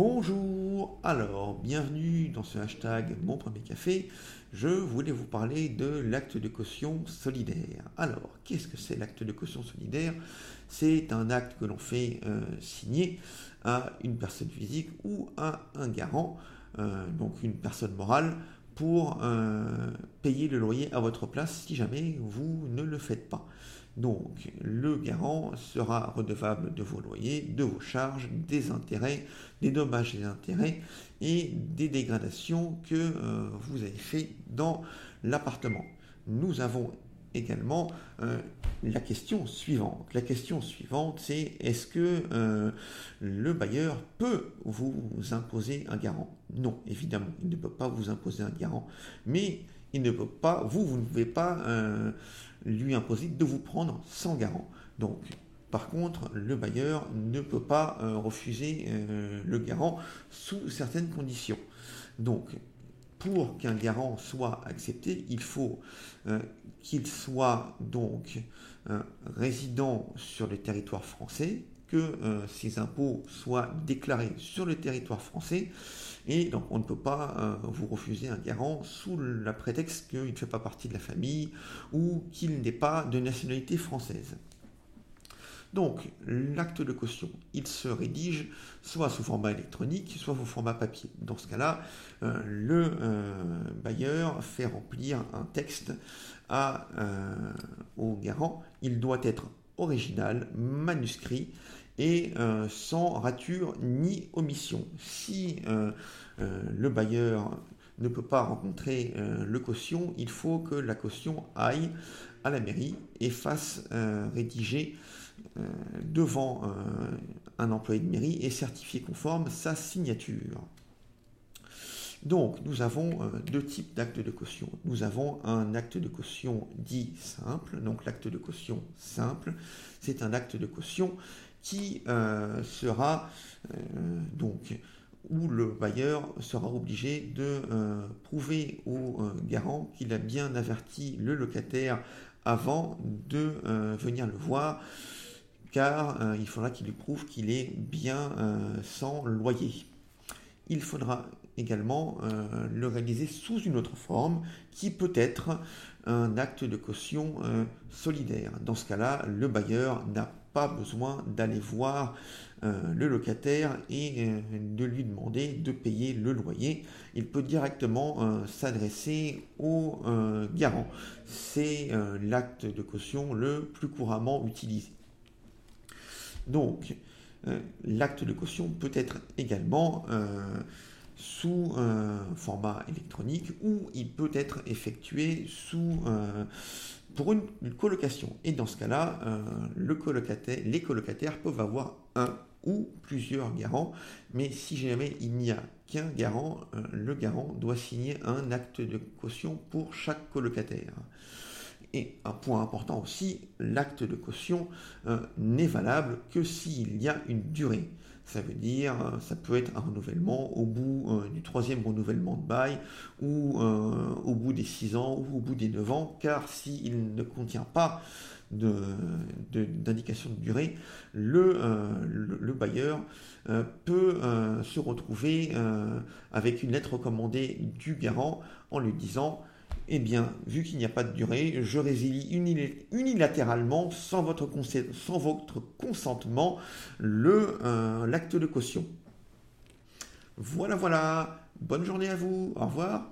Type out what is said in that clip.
Bonjour, alors bienvenue dans ce hashtag Mon Premier Café. Je voulais vous parler de l'acte de caution solidaire. Alors, qu'est-ce que c'est l'acte de caution solidaire? C'est un acte que l'on fait euh, signer à une personne physique ou à un garant, euh, donc une personne morale, pour euh, payer le loyer à votre place si jamais vous ne le faites pas. Donc le garant sera redevable de vos loyers, de vos charges, des intérêts, des dommages et intérêts et des dégradations que euh, vous avez fait dans l'appartement. Nous avons également euh, la question suivante. La question suivante, c'est est-ce que euh, le bailleur peut vous imposer un garant? Non, évidemment, il ne peut pas vous imposer un garant, mais il ne peut pas, vous, vous ne pouvez pas euh, lui imposer de vous prendre sans garant. Donc, par contre, le bailleur ne peut pas refuser le garant sous certaines conditions. Donc, pour qu'un garant soit accepté, il faut euh, qu'il soit donc euh, résident sur le territoire français, que euh, ses impôts soient déclarés sur le territoire français, et donc on ne peut pas vous refuser un garant sous le prétexte qu'il ne fait pas partie de la famille ou qu'il n'est pas de nationalité française. Donc, l'acte de caution, il se rédige soit sous format électronique, soit sous format papier. Dans ce cas-là, euh, le euh, bailleur fait remplir un texte euh, au garant. Il doit être original, manuscrit et sans rature ni omission. Si le bailleur ne peut pas rencontrer le caution, il faut que la caution aille à la mairie et fasse rédiger devant euh, un employé de mairie et certifier conforme sa signature. Donc, nous avons euh, deux types d'actes de caution. Nous avons un acte de caution dit simple. Donc, l'acte de caution simple, c'est un acte de caution qui sera donc où le bailleur sera obligé de prouver au garant qu'il a bien averti le locataire avant de venir le voir car euh, il faudra qu'il lui prouve qu'il est bien euh, sans loyer. Il faudra également euh, le réaliser sous une autre forme qui peut être un acte de caution solidaire. Dans ce cas-là, le bailleur n'a pas besoin d'aller voir le locataire et de lui demander de payer le loyer. Il peut directement s'adresser au garant. C'est l'acte de caution le plus couramment utilisé. Donc, euh, l'acte de caution peut être également euh, sous format électronique ou il peut être effectué sous, euh, pour une, colocation. Et dans ce cas-là, les colocataires peuvent avoir un ou plusieurs garants, mais si jamais il n'y a qu'un garant, le garant doit signer un acte de caution pour chaque colocataire. Et un point important aussi, l'acte de caution euh, n'est valable que s'il y a une durée. Ça veut dire, euh, ça peut être un renouvellement au bout euh, du troisième renouvellement de bail, ou au bout des six ans, ou au bout des neuf ans, car s'il ne contient pas d'indication de, durée, le, bailleur peut se retrouver avec une lettre recommandée du garant en lui disant eh bien, vu qu'il n'y a pas de durée, je résilie unilatéralement, sans votre, consentement, euh, l'acte de caution. Voilà, voilà. Bonne journée à vous. Au revoir.